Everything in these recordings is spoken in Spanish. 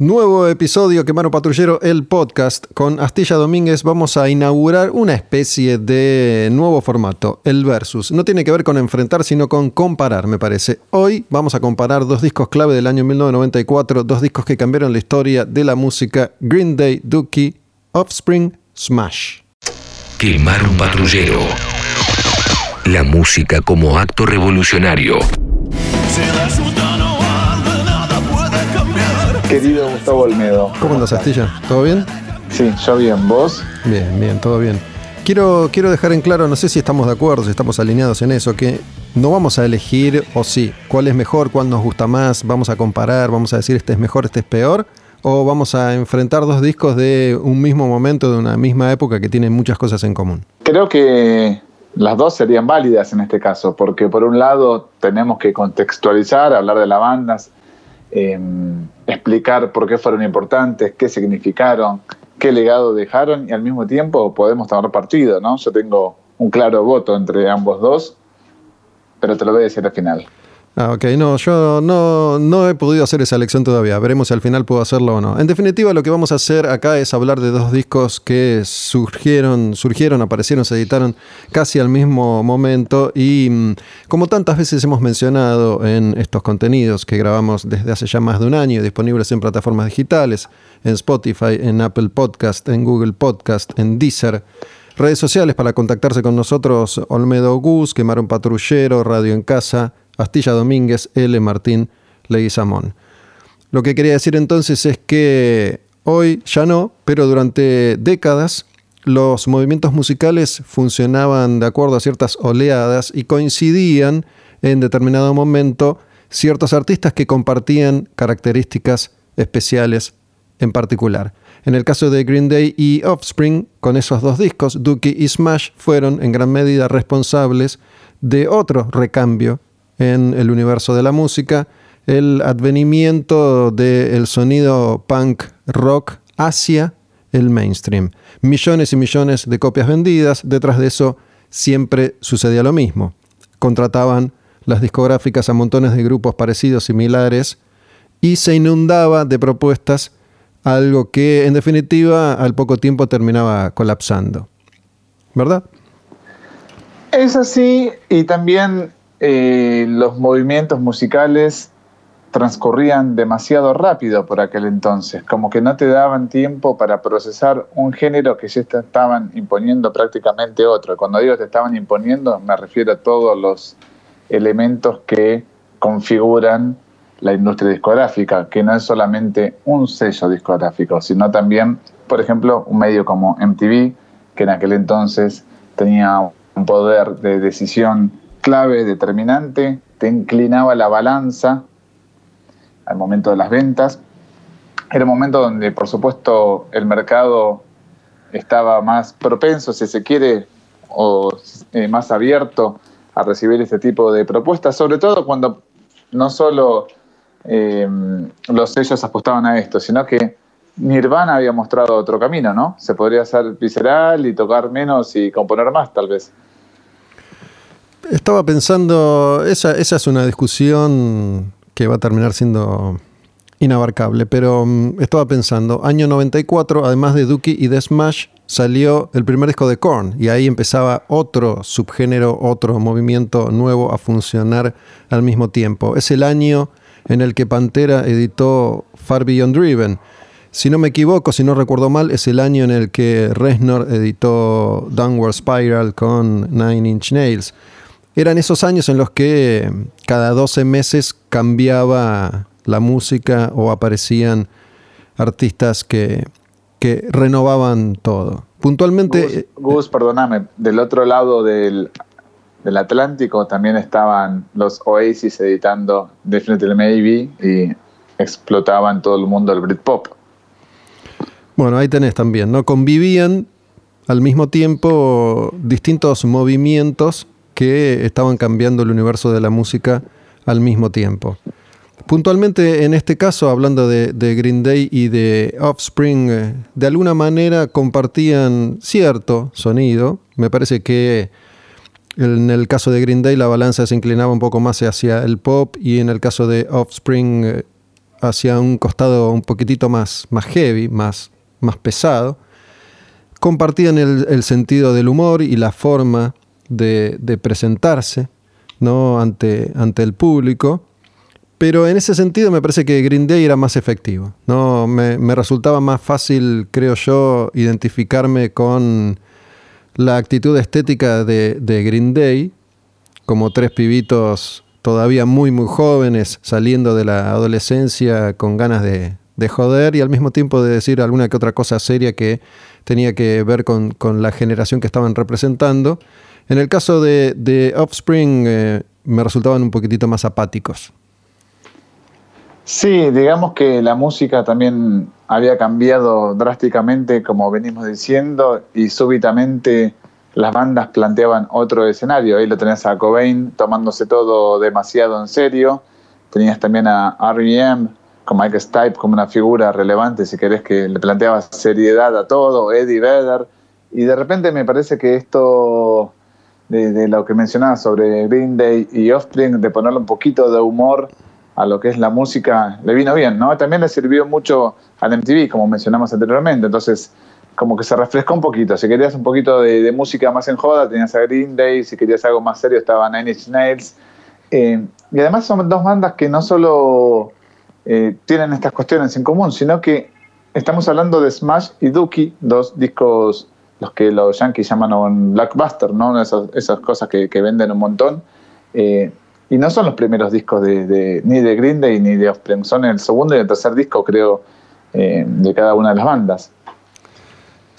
Nuevo episodio Quemaro Patrullero, el podcast. Con Astilla Domínguez vamos a inaugurar una especie de nuevo formato, el versus. No tiene que ver con enfrentar, sino con comparar, me parece. Hoy vamos a comparar dos discos clave del año 1994, dos discos que cambiaron la historia de la música, Green Day, Dookie, Offspring, Smash. Quemar un patrullero. La música como acto revolucionario. Querido Gustavo Olmedo. ¿Cómo andas, Astilla? ¿Todo bien? Sí, yo bien. ¿Vos? Bien, bien, todo bien. Quiero, quiero dejar en claro, no sé si estamos de acuerdo, si estamos alineados en eso, que no vamos a elegir o sí, cuál es mejor, cuál nos gusta más, vamos a comparar, vamos a decir este es mejor, este es peor, o vamos a enfrentar dos discos de un mismo momento, de una misma época que tienen muchas cosas en común. Creo que las dos serían válidas en este caso, porque por un lado tenemos que contextualizar, hablar de las bandas, Em, explicar por qué fueron importantes, qué significaron, qué legado dejaron y al mismo tiempo podemos tomar partido, ¿no? Yo tengo un claro voto entre ambos dos, pero te lo voy a decir al final. Ah, ok, no, yo no, no he podido hacer esa elección todavía. Veremos si al final puedo hacerlo o no. En definitiva, lo que vamos a hacer acá es hablar de dos discos que surgieron, surgieron, aparecieron, se editaron casi al mismo momento. Y mm, como tantas veces hemos mencionado en estos contenidos que grabamos desde hace ya más de un año, disponibles en plataformas digitales, en Spotify, en Apple Podcast, en Google Podcast, en Deezer. Redes sociales para contactarse con nosotros, Olmedo Gus, Quemaron Patrullero, Radio en Casa, Astilla Domínguez, L. Martín Leguizamón. Lo que quería decir entonces es que hoy ya no, pero durante décadas los movimientos musicales funcionaban de acuerdo a ciertas oleadas y coincidían en determinado momento ciertos artistas que compartían características especiales en particular. En el caso de Green Day y Offspring, con esos dos discos, Dookie y Smash fueron en gran medida responsables de otro recambio en el universo de la música, el advenimiento del sonido punk rock hacia el mainstream. Millones y millones de copias vendidas, detrás de eso siempre sucedía lo mismo. Contrataban las discográficas a montones de grupos parecidos, similares, y se inundaba de propuestas, algo que en definitiva al poco tiempo terminaba colapsando. ¿Verdad? Es así, y también eh, los movimientos musicales transcurrían demasiado rápido por aquel entonces, como que no te daban tiempo para procesar un género que ya estaban imponiendo prácticamente otro. Cuando digo te estaban imponiendo, me refiero a todos los elementos que configuran la industria discográfica, que no es solamente un sello discográfico, sino también, por ejemplo, un medio como MTV, que en aquel entonces tenía un poder de decisión clave, determinante, te inclinaba la balanza al momento de las ventas. Era un momento donde, por supuesto, el mercado estaba más propenso, si se quiere, o eh, más abierto a recibir este tipo de propuestas, sobre todo cuando no solo eh, los sellos apostaban a esto, sino que Nirvana había mostrado otro camino, ¿no? Se podría hacer visceral y tocar menos y componer más, tal vez. Estaba pensando, esa, esa es una discusión que va a terminar siendo inabarcable, pero mm, estaba pensando, año 94, además de Dookie y de Smash, salió el primer disco de Korn y ahí empezaba otro subgénero, otro movimiento nuevo a funcionar al mismo tiempo. Es el año en el que Pantera editó Far Beyond Driven. Si no me equivoco, si no recuerdo mal, es el año en el que Reznor editó Downward Spiral con Nine Inch Nails. Eran esos años en los que cada 12 meses cambiaba la música o aparecían artistas que, que renovaban todo. Puntualmente... Gus, eh, perdóname, del otro lado del, del, Atlántico también estaban los Oasis editando Definitely Maybe y explotaban todo el mundo el Britpop. Bueno, ahí tenés también, ¿no? Convivían al mismo tiempo distintos movimientos que estaban cambiando el universo de la música al mismo tiempo. Puntualmente en este caso, hablando de, Green Day y de Offspring, eh, de alguna manera compartían cierto sonido. Me parece que en el caso de Green Day la balanza se inclinaba un poco más hacia el pop y en el caso de Offspring eh, hacia un costado un poquitito más, más heavy, más, más pesado. Compartían el, sentido del humor y la forma de, presentarse ¿no? ante, el público. Pero en ese sentido me parece que Green Day era más efectivo. ¿no? Me, resultaba más fácil, creo yo, identificarme con la actitud estética de Green Day, como tres pibitos todavía muy, muy jóvenes, saliendo de la adolescencia con ganas de, joder y al mismo tiempo de decir alguna que otra cosa seria que tenía que ver con, la generación que estaban representando. En el caso de, Offspring eh, me resultaban un poquitito más apáticos. Sí, digamos que la música también había cambiado drásticamente, como venimos diciendo, y súbitamente las bandas planteaban otro escenario. Ahí lo tenías a Cobain tomándose todo demasiado en serio. Tenías también a R.E.M. con Mike Stipe como una figura relevante, si querés, que le planteaba seriedad a todo, Eddie Vedder. Y de repente me parece que esto de, lo que mencionabas sobre Green Day y Offspring, de ponerle un poquito de humor a lo que es la música, le vino bien, ¿no? También le sirvió mucho al MTV, como mencionamos anteriormente. Entonces, como que se refrescó un poquito. Si querías un poquito de, música más en joda, tenías a Green Day. Si querías algo más serio, estaba Nine Inch Nails. Eh, y además son dos bandas que no solo eh, tienen estas cuestiones en común, sino que estamos hablando de Smash y Dookie, dos discos, los que los yankees llaman un blockbuster, ¿no? Esas, cosas que, venden un montón. Eh, y no son los primeros discos de, ni de Green Day ni de Offspring, son el segundo y el tercer disco, creo, de cada una de las bandas.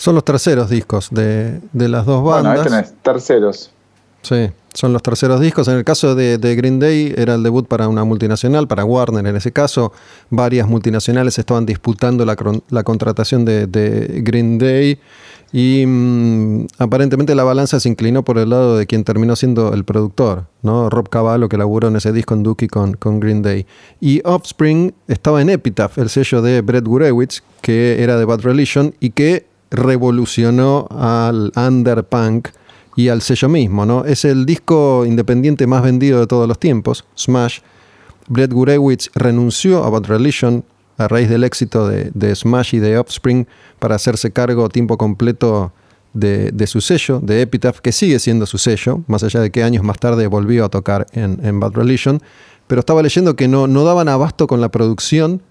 Son los terceros discos de, las dos bandas. Bueno, ahí tenés, terceros. Sí, son los terceros discos. En el caso de, Green Day era el debut para una multinacional, para Warner en ese caso. Varias multinacionales estaban disputando la, contratación de, Green Day y mm, aparentemente la balanza se inclinó por el lado de quien terminó siendo el productor, ¿no? Rob Cavallo, que laburó en ese disco en Dookie con, con Green Day. Y Offspring estaba en Epitaph, el sello de Brett Gurewitz, que era de Bad Religion y que revolucionó al underpunk y al sello mismo, ¿no? Es el disco independiente más vendido de todos los tiempos, Smash. Brett Gurewitz renunció a Bad Religion a raíz del éxito de, Smash y de Offspring para hacerse cargo a tiempo completo de, su sello, de Epitaph, que sigue siendo su sello, más allá de que años más tarde volvió a tocar en, Bad Religion. Pero estaba leyendo que no, no daban abasto con la producción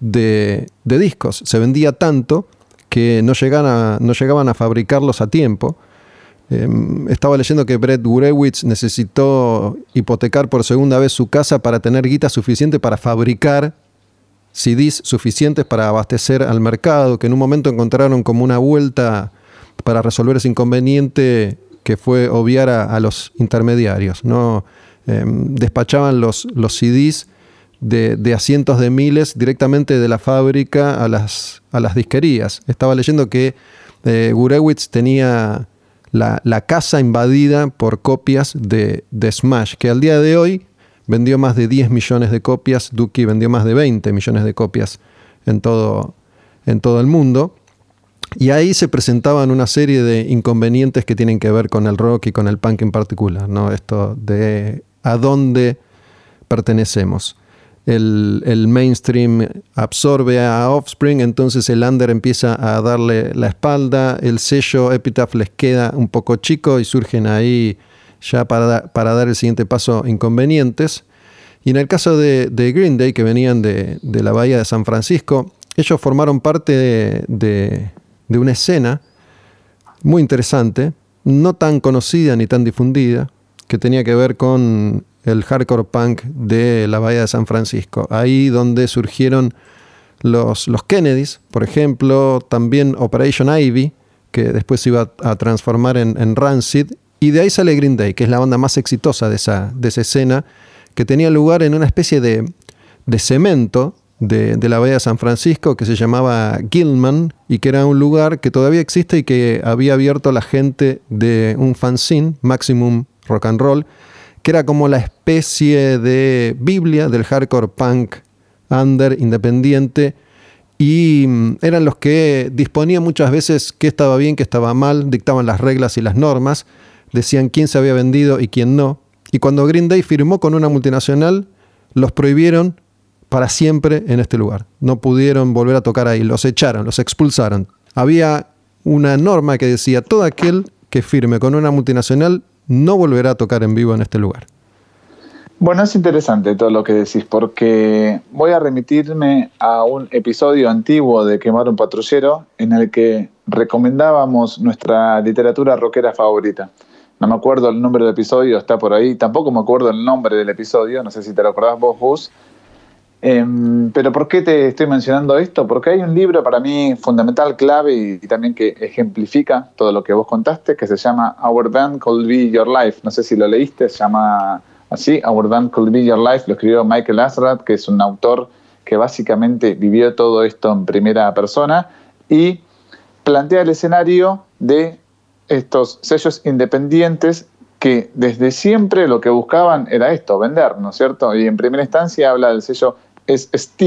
de, discos. Se vendía tanto que no, llegan no llegaban a fabricarlos a tiempo. Em, estaba leyendo que Brett Gurewitz necesitó hipotecar por segunda vez su casa para tener guita suficiente para fabricar CDs suficientes para abastecer al mercado, que en un momento encontraron como una vuelta para resolver ese inconveniente que fue obviar a, los intermediarios. ¿no? Em, despachaban los, los CDs de, asientos de miles directamente de la fábrica a las, a las disquerías. Estaba leyendo que eh, Gurewitz tenía la, casa invadida por copias de, de, Smash, que al día de hoy vendió más de 10 millones de copias, Dookie vendió más de 20 millones de copias en todo, en todo el mundo. Y ahí se presentaban una serie de inconvenientes que tienen que ver con el rock y con el punk en particular, ¿no? Esto de a dónde pertenecemos el, mainstream absorbe a Offspring, entonces el under empieza a darle la espalda, el sello Epitaph les queda un poco chico y surgen ahí ya para, para dar el siguiente paso inconvenientes. Y en el caso de, Green Day, que venían de, la bahía de San Francisco, ellos formaron parte de, de una escena muy interesante, no tan conocida ni tan difundida, que tenía que ver con el hardcore punk de la Bahía de San Francisco. Ahí donde surgieron los, los Kennedys, por ejemplo, también Operation Ivy, que después se iba a transformar en, Rancid, y de ahí sale Green Day, que es la banda más exitosa de esa, de esa escena, que tenía lugar en una especie de, cemento de, de, la bahía de San Francisco que se llamaba Gilman y que era un lugar que todavía existe y que había abierto la gente de un fanzine, Maximum Rock and Roll, que era como la especie de Biblia del hardcore punk under independiente y mm, eran los que disponían muchas veces qué estaba bien, qué estaba mal, dictaban las reglas y las normas, decían quién se había vendido y quién no. Y cuando Green Day firmó con una multinacional, los prohibieron para siempre en este lugar. No pudieron volver a tocar ahí, los echaron, los expulsaron. Había una norma que decía, todo aquel que firme con una multinacional no volverá a tocar en vivo en este lugar. Bueno, es interesante todo lo que decís, porque voy a remitirme a un episodio antiguo de Quemar un patrullero en el que recomendábamos nuestra literatura rockera favorita. No me acuerdo el nombre del episodio, está por ahí. Tampoco me acuerdo el nombre del episodio, no sé si te lo acordás vos, Gus. Em, pero ¿por qué te estoy mencionando esto? Porque hay un libro para mí fundamental, clave y, y, también que ejemplifica todo lo que vos contaste, que se llama Our Band Could Be Your Life. No sé si lo leíste, se llama así, Our Band Could Be Your Life. Lo escribió Michael Asrat, que es un autor que básicamente vivió todo esto en primera persona y plantea el escenario de estos sellos independientes que desde siempre lo que buscaban era esto, vender, ¿no es cierto? Y en primera instancia habla del sello SST,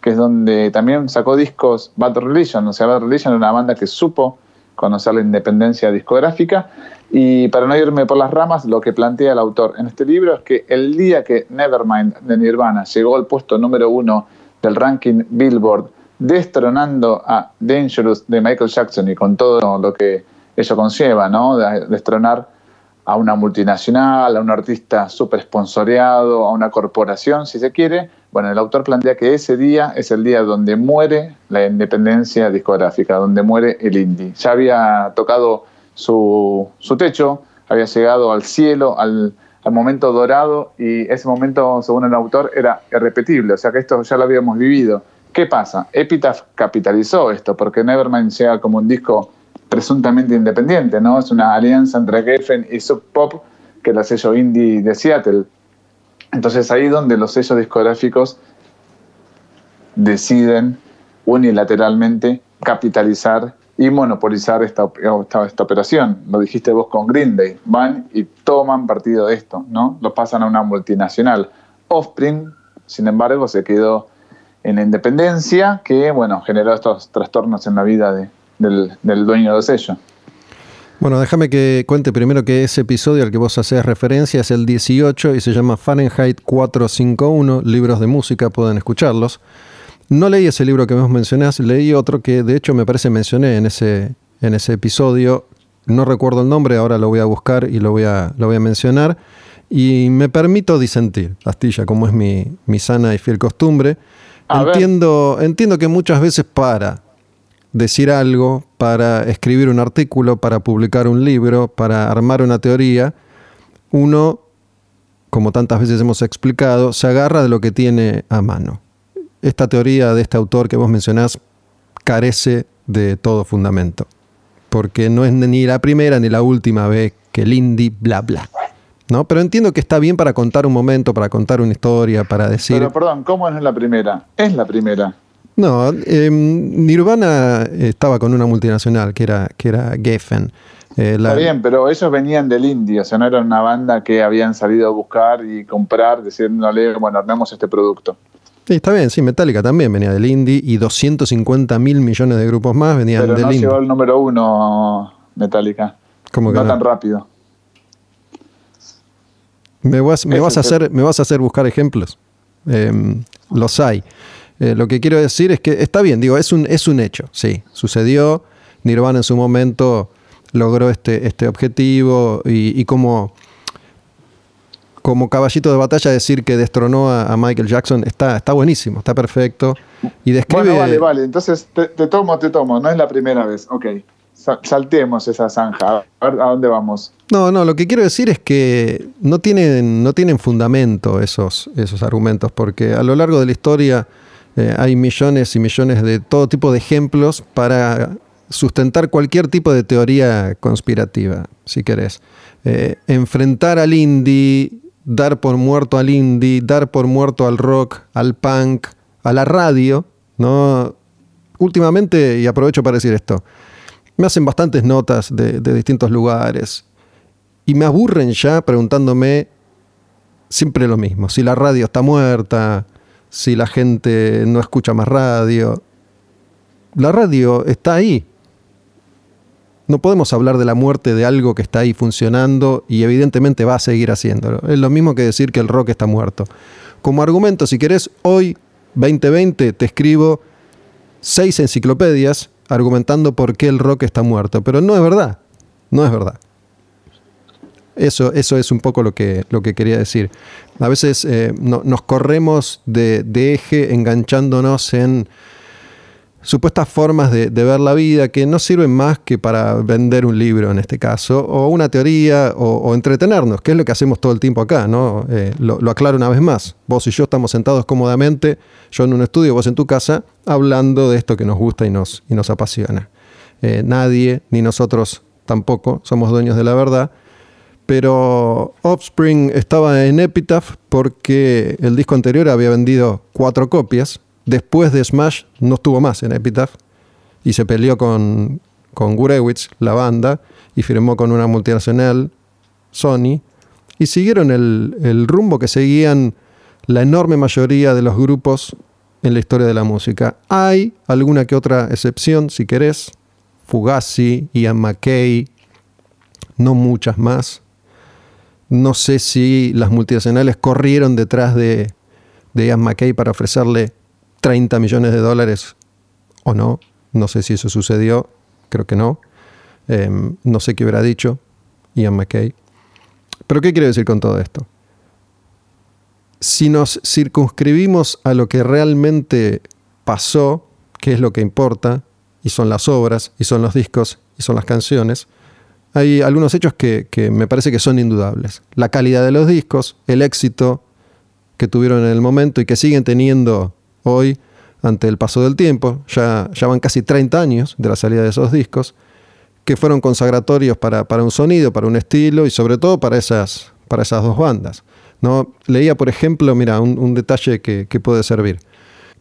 que es donde también sacó discos Bad Religion, o sea, Bad Religion era una banda que supo conocer la independencia discográfica. Y para no irme por las ramas, lo que plantea el autor en este libro es que el día que Nevermind de Nirvana llegó al puesto número uno del ranking Billboard, destronando a Dangerous de Michael Jackson y con todo lo que eso conlleva, ¿no? Destronar a una multinacional, a un artista súper sponsoreado, a una corporación, si se quiere. Bueno, el autor plantea que ese día es el día donde muere la independencia discográfica, donde muere el indie. Ya había tocado su, su techo, había llegado al cielo, al, al, momento dorado, y ese momento, según el autor, era irrepetible, o sea que esto ya lo habíamos vivido. ¿Qué pasa? Epitaph capitalizó esto, porque Nevermind llega como un disco presuntamente independiente, ¿no? Es una alianza entre Geffen y Sub Pop, que es el sello indie de Seattle. Entonces ahí donde los sellos discográficos deciden unilateralmente capitalizar y monopolizar esta, esta, esta, operación. Lo dijiste vos con Green Day. Van y toman partido de esto, ¿no? Lo pasan a una multinacional. Offspring, sin embargo, se quedó en la independencia que, bueno, generó estos trastornos en la vida de, del, del dueño del sello. Bueno, déjame que cuente primero que ese episodio al que vos haces referencia es el 18 y se llama Fahrenheit 451, libros de música, pueden escucharlos. No leí ese libro que vos mencionás, leí otro que de hecho me parece mencioné en ese, en ese episodio. No recuerdo el nombre, ahora lo voy a buscar y lo voy a, lo voy a mencionar. Y me permito disentir, Astilla, como es mi, mi sana y fiel costumbre. entiendo, entiendo que muchas veces para decir algo, para escribir un artículo, para publicar un libro, para armar una teoría, uno, como tantas veces hemos explicado, se agarra de lo que tiene a mano. Esta teoría de este autor que vos mencionás carece de todo fundamento, porque no es ni la primera ni la última vez que el indie bla bla. ¿No? Pero entiendo que está bien para contar un momento, para contar una historia, para decir... Pero perdón, ¿cómo es la primera? Es la primera. No, eh, Nirvana estaba con una multinacional que era, que era Geffen. Eh, la... Está bien, pero ellos venían del indie, o sea, no era una banda que habían salido a buscar y comprar, diciéndole, bueno, armemos este producto. Sí, está bien, sí, Metallica también venía del indie y 250 mil millones de grupos más venían pero del no indie. llegó al número uno Metallica. ¿Cómo que no, no? tan rápido. Me vas, me vas, a, hacer, me vas a hacer buscar ejemplos. Eh, los hay. Eh, lo que quiero decir es que está bien, digo, es un, es un hecho, sí, sucedió. Nirvana en su momento logró este, este objetivo y, y como, como caballito de batalla decir que destronó a, a, Michael Jackson está, está buenísimo, está perfecto. Y describe... Bueno, vale, vale, entonces te, te tomo, te tomo, no es la primera vez, ok. Saltemos esa zanja, a ver a dónde vamos. No, no, lo que quiero decir es que no tienen, no tienen fundamento esos, esos argumentos, porque a lo largo de la historia eh, hay millones y millones de todo tipo de ejemplos para sustentar cualquier tipo de teoría conspirativa, si querés. Eh, enfrentar al indie, dar por muerto al indie, dar por muerto al rock, al punk, a la radio, ¿no? Últimamente, y aprovecho para decir esto, me hacen bastantes notas de, de distintos lugares y me aburren ya preguntándome siempre lo mismo, si la radio está muerta, si la gente no escucha más radio. La radio está ahí. No podemos hablar de la muerte de algo que está ahí funcionando y evidentemente va a seguir haciéndolo. Es lo mismo que decir que el rock está muerto. Como argumento, si querés, hoy 2020 te escribo seis enciclopedias argumentando por qué el rock está muerto, pero no es verdad, no es verdad. Eso, eso es un poco lo que, lo que quería decir. A veces eh, nos corremos de, eje enganchándonos en supuestas formas de, ver la vida que no sirven más que para vender un libro en este caso, o una teoría, o, entretenernos, que es lo que hacemos todo el tiempo acá, ¿no? Eh, lo, aclaro una vez más. Vos y yo estamos sentados cómodamente, yo en un estudio, vos en tu casa, hablando de esto que nos gusta y nos, y nos apasiona. Eh, nadie, ni nosotros tampoco, somos dueños de la verdad. Pero Offspring estaba en Epitaph porque el disco anterior había vendido cuatro copias Después de Smash no estuvo más en Epitaph y se peleó con, con Gurewitz, la banda, y firmó con una multinacional, Sony, y siguieron el, el rumbo que seguían la enorme mayoría de los grupos en la historia de la música. Hay alguna que otra excepción, si querés, Fugazi, Ian McKay, no muchas más. No sé si las multinacionales corrieron detrás de, Ian McKay para ofrecerle 30 millones de dólares o no. No sé si eso sucedió, creo que no. Em, no sé qué hubiera dicho Ian McKay. Pero ¿qué quiero decir con todo esto? Si nos circunscribimos a lo que realmente pasó, que es lo que importa, y son las obras, y son los discos, y son las canciones, hay algunos hechos que, que me parece que son indudables. La calidad de los discos, el éxito que tuvieron en el momento y que siguen teniendo hoy ante el paso del tiempo, ya, ya van casi 30 años de la salida de esos discos, que fueron consagratorios para, un sonido, para un estilo y sobre todo para esas, para esas dos bandas. ¿no? Leía, por ejemplo, mira, un, detalle que, puede servir.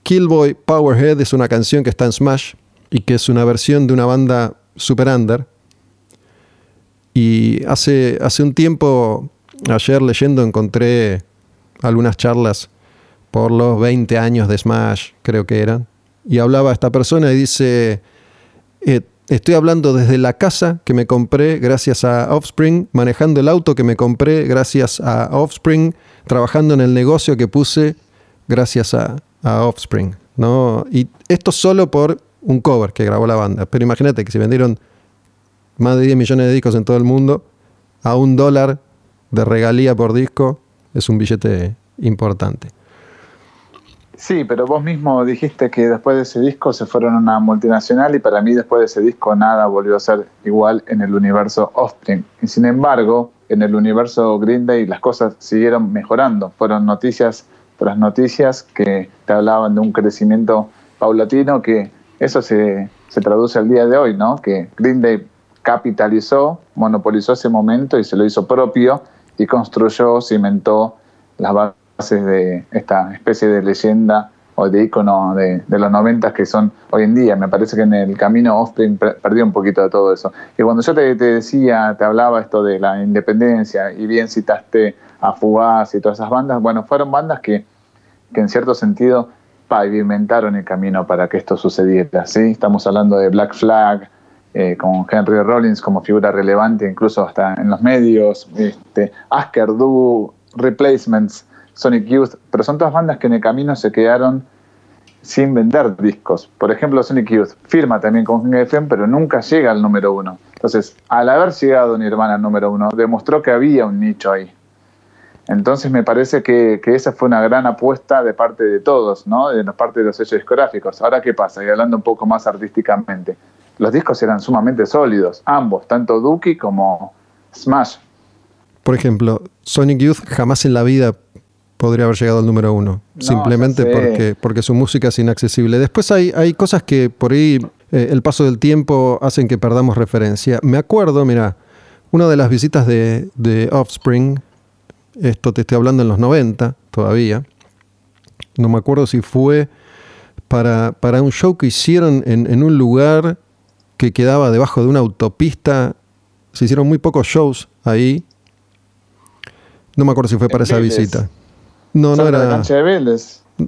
Killboy Powerhead es una canción que está en Smash y que es una versión de una banda super under. Y hace, hace un tiempo, ayer leyendo, encontré algunas charlas por los 20 años de Smash, creo que eran. Y hablaba esta persona y dice, eh, estoy hablando desde la casa que me compré gracias a Offspring, manejando el auto que me compré gracias a Offspring, trabajando en el negocio que puse gracias a, Offspring. ¿no? Y esto solo por un cover que grabó la banda. Pero imagínate que si vendieron más de 10 millones de discos en todo el mundo, a un dólar de regalía por disco, es un billete importante. Sí, pero vos mismo dijiste que después de ese disco se fueron a una multinacional y para mí después de ese disco nada volvió a ser igual en el universo Offspring. Y sin embargo, en el universo Green Day las cosas siguieron mejorando. Fueron noticias tras noticias que te hablaban de un crecimiento paulatino que eso se, se traduce al día de hoy, ¿no? Que Green Day capitalizó, monopolizó ese momento y se lo hizo propio y construyó, cimentó las de esta especie de leyenda o de icono de, los noventas que son hoy en día. Me parece que en el camino Offspring perdió un poquito de todo eso. Y cuando yo te, decía, te hablaba esto de la independencia y bien citaste a Fugaz y todas esas bandas, bueno, fueron bandas que, que en cierto sentido pavimentaron el camino para que esto sucediera. ¿sí? Estamos hablando de Black Flag, eh, con Henry Rollins como figura relevante, incluso hasta en los medios, este, Asker Du, Replacements, Sonic Youth, pero son todas bandas que en el camino se quedaron sin vender discos. Por ejemplo, Sonic Youth firma también con FM, pero nunca llega al número uno. Entonces, al haber llegado Nirvana al número uno, demostró que había un nicho ahí. Entonces me parece que, esa fue una gran apuesta de parte de todos, ¿no? De parte de los sellos discográficos. Ahora, ¿qué pasa? Y hablando un poco más artísticamente. Los discos eran sumamente sólidos, ambos, tanto Dookie como Smash. Por ejemplo, Sonic Youth jamás en la vida podría haber llegado al número uno. simplemente porque, porque su música es inaccesible. Después hay, hay cosas que por ahí eh, el paso del tiempo hacen que perdamos referencia. Me acuerdo, mira, una de las visitas de, Offspring, esto te estoy hablando en los 90 todavía, no me acuerdo si fue para, para un show que hicieron en, en un lugar que quedaba debajo de una autopista. Se hicieron muy pocos shows ahí. No me acuerdo si fue para esa visita. No, no era.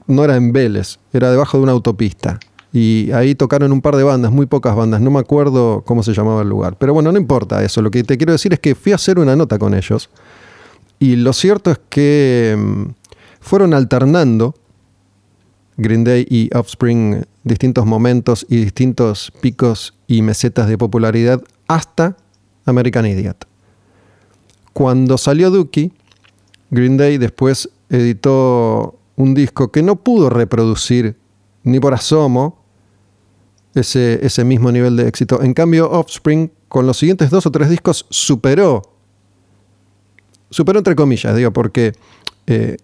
No era en Vélez, era debajo de una autopista. Y ahí tocaron un par de bandas, muy pocas bandas, no me acuerdo cómo se llamaba el lugar. Pero bueno, no importa eso. Lo que te quiero decir es que fui a hacer una nota con ellos. Y lo cierto es que mm, fueron alternando Green Day y Offspring distintos momentos y distintos picos y mesetas de popularidad hasta American Idiot. Cuando salió Dookie, Green Day después editó un disco que no pudo reproducir ni por asomo ese, ese mismo nivel de éxito. En cambio, Offspring, con los siguientes dos o tres discos, superó. Superó entre comillas, digo, porque eh,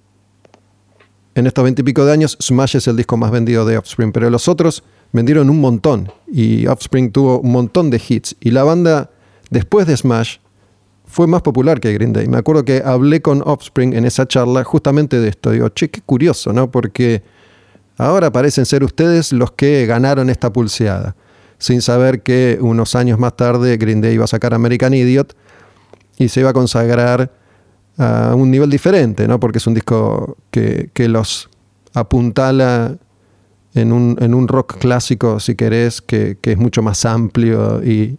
en estos veintipico de años Smash es el disco más vendido de Offspring, pero los otros vendieron un montón y Offspring tuvo un montón de hits. Y la banda, después de Smash, fue más popular que Green Day. Me acuerdo que hablé con Offspring en esa charla justamente de esto. Digo, che, qué curioso, ¿no? Porque ahora parecen ser ustedes los que ganaron esta pulseada, sin saber que unos años más tarde Green Day iba a sacar American Idiot y se iba a consagrar a un nivel diferente, ¿no? Porque es un disco que, los apuntala en un, en un, rock clásico, si querés, que, que es mucho más amplio y,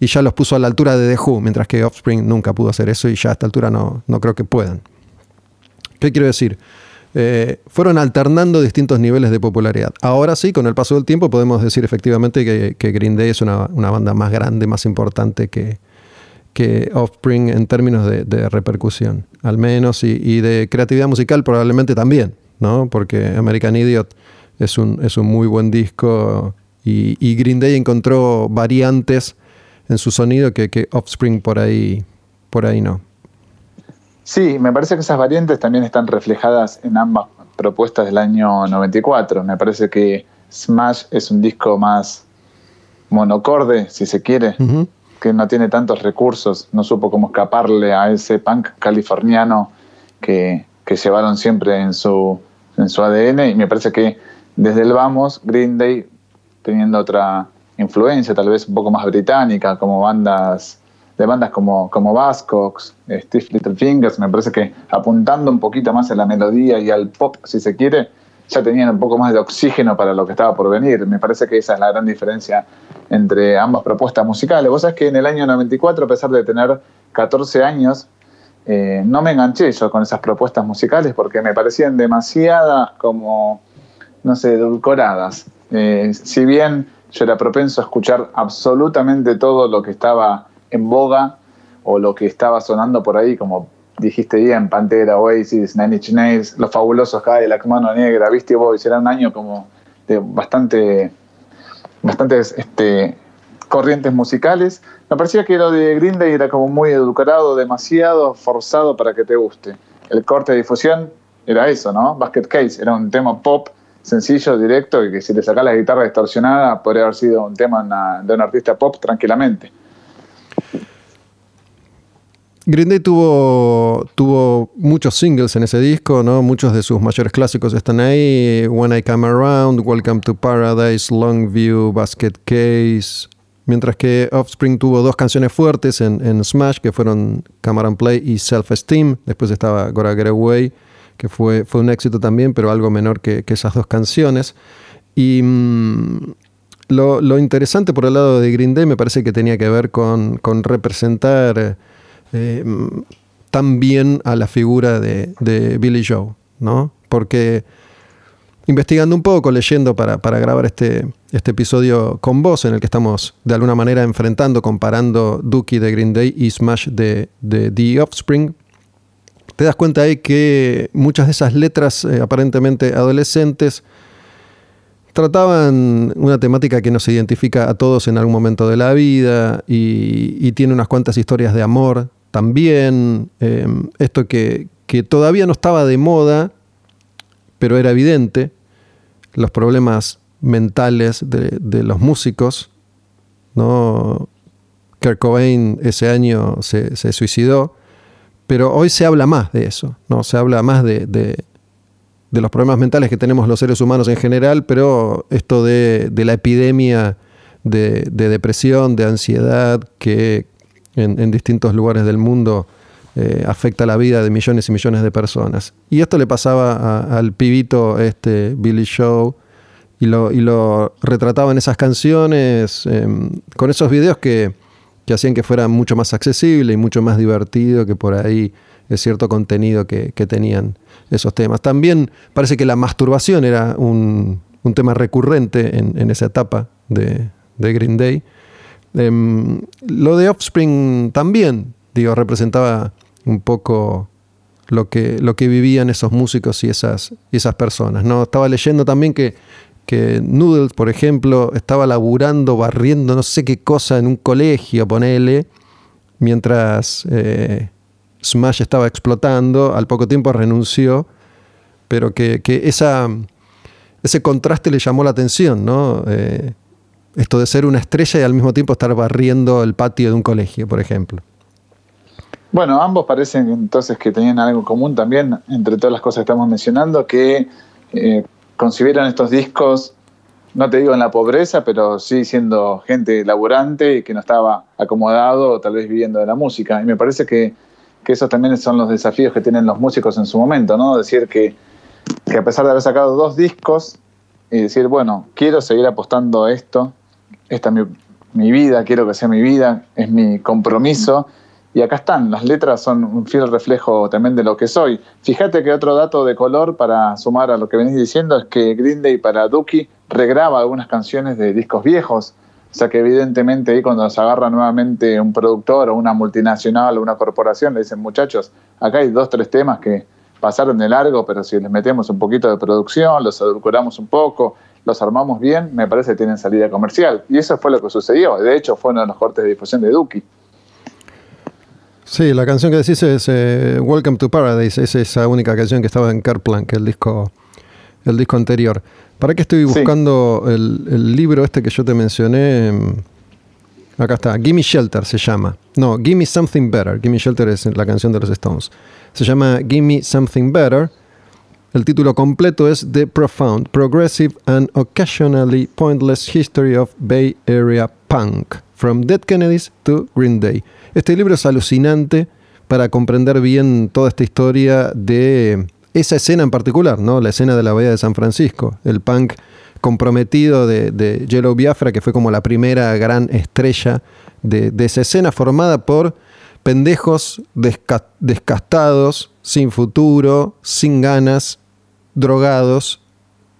y ya los puso a la altura de The Who, mientras que Offspring nunca pudo hacer eso y ya a esta altura no, no creo que puedan. ¿Qué quiero decir? Eh, fueron alternando distintos niveles de popularidad. Ahora sí, con el paso del tiempo podemos decir efectivamente que, Green Day es una, banda más grande, más importante que, que Offspring en términos de, repercusión, al menos, y, de creatividad musical probablemente también, ¿no? Porque American Idiot es un, es un muy buen disco y, y Green Day encontró variantes en su sonido que, Offspring por ahí, por ahí no. Sí, me parece que esas variantes también están reflejadas en ambas propuestas del año 94. Me parece que Smash es un disco más monocorde, si se quiere, que no tiene tantos recursos, no supo cómo escaparle a ese punk californiano que, que llevaron siempre en su, en su ADN. Y me parece que desde el vamos, Green Day, teniendo otra influencia tal vez un poco más británica, como bandas de bandas como, como Buzzcocks, Steve Littlefingers, me parece que apuntando un poquito más a la melodía y al pop, si se quiere, ya tenían un poco más de oxígeno para lo que estaba por venir. Me parece que esa es la gran diferencia entre ambas propuestas musicales. Vos sabés que en el año 94, a pesar de tener 14 años, eh, no me enganché yo con esas propuestas musicales porque me parecían demasiadas como, no sé, edulcoradas. Eh, si bien yo era propenso a escuchar absolutamente todo lo que estaba en boga o lo que estaba sonando por ahí, como dijiste bien, Pantera, Oasis, Nine Inch Nails, los fabulosos Cadillac, Mano Negra, Beastie Boys, era un año como de bastante, bastantes este, corrientes musicales. Me parecía que lo de Green Day era como muy edulcorado, demasiado forzado para que te guste. El corte de difusión era eso, ¿no? Basket Case, era un tema pop sencillo, directo, y que si le sacas la guitarra distorsionada podría haber sido un tema de un artista pop tranquilamente. Green Day tuvo, tuvo muchos singles en ese disco, ¿no? Muchos de sus mayores clásicos están ahí. When I Come Around, Welcome to Paradise, Longview, Basket Case. Mientras que Offspring tuvo dos canciones fuertes en, Smash, que fueron Cameron Play y Self Esteem. Después estaba Gotta Get Away que fue, fue un éxito también, pero algo menor que, esas dos canciones. Y mm, lo, interesante por el lado de Green Day me parece que tenía que ver con, representar eh, también a la figura de, Billy Joe, ¿no? Porque investigando un poco, leyendo para, grabar este, este episodio con vos, en el que estamos de alguna manera enfrentando, comparando Dookie de Green Day y Smash de, de The Offspring, te das cuenta ahí que muchas de esas letras eh, aparentemente adolescentes trataban una temática que nos identifica a todos en algún momento de la vida y, tiene unas cuantas historias de amor también. Em, esto que, todavía no estaba de moda, pero era evidente, los problemas mentales de, los músicos. ¿no? Kurt Cobain ese año se, se suicidó pero hoy se habla más de eso, ¿no? Se habla más de, los problemas mentales que tenemos los seres humanos en general, pero esto de, la epidemia de, depresión, de ansiedad, que en, distintos lugares del mundo eh, afecta la vida de millones y millones de personas. Y esto le pasaba al pibito este Billy Show y lo, y lo retrataba en esas canciones, em, con esos videos que que hacían que fuera mucho más accesible y mucho más divertido que por ahí cierto contenido que, tenían esos temas. También parece que la masturbación era un, tema recurrente en, esa etapa de, Green Day. Em, lo de Offspring también, digo, representaba un poco lo que, lo que vivían esos músicos y esas, y esas personas. ¿no? Estaba leyendo también que, que Noodles, por ejemplo, estaba laburando, barriendo no sé qué cosa en un colegio, ponele, mientras eh, Smash estaba explotando, al poco tiempo renunció, pero que, esa, ese contraste le llamó la atención, ¿no? Eh, esto de ser una estrella y al mismo tiempo estar barriendo el patio de un colegio, por ejemplo. Bueno, ambos parecen entonces que tenían algo común también, entre todas las cosas que estamos mencionando, que eh, concibieron estos discos, no te digo en la pobreza, pero sí siendo gente laburante y que no estaba acomodado, tal vez viviendo de la música. Y me parece que, que esos también son los desafíos que tienen los músicos en su momento, ¿no? Decir que, que a pesar de haber sacado dos discos y decir, bueno, quiero seguir apostando a esto, esta es mi, vida, quiero que sea mi vida, es mi compromiso y acá están, las letras son un fiel reflejo también de lo que soy. Fíjate que otro dato de color para sumar a lo que venís diciendo es que Green Day para Dookie regraba algunas canciones de discos viejos. O sea que evidentemente ahí cuando se agarra nuevamente un productor o una multinacional o una corporación, le dicen muchachos, acá hay dos, tres temas que pasaron de largo, pero si les metemos un poquito de producción, los edulcoramos un poco, los armamos bien, me parece que tienen salida comercial. Y eso fue lo que sucedió. De hecho, fue uno de los cortes de difusión de Dookie. Sí, la canción que decís es eh, Welcome to Paradise, es esa única canción que estaba en Kerplank, el disco, el disco anterior. ¿Para qué estoy buscando el, libro este que yo te mencioné? Acá está, Gimme Shelter se llama. No, Gimme Something Better. Gimme Shelter es la canción de los Stones. Se llama Gimme Something Better. El título completo es The Profound, Progressive and Occasionally Pointless History of Bay Area Punk, From Dead Kennedys to Green Day. Este libro es alucinante para comprender bien toda esta historia de esa escena en particular, ¿no? La escena de la Bahía de San Francisco, el punk comprometido de, Yellow Biafra, que fue como la primera gran estrella de, esa escena formada por pendejos descastados, sin futuro, sin ganas, drogados,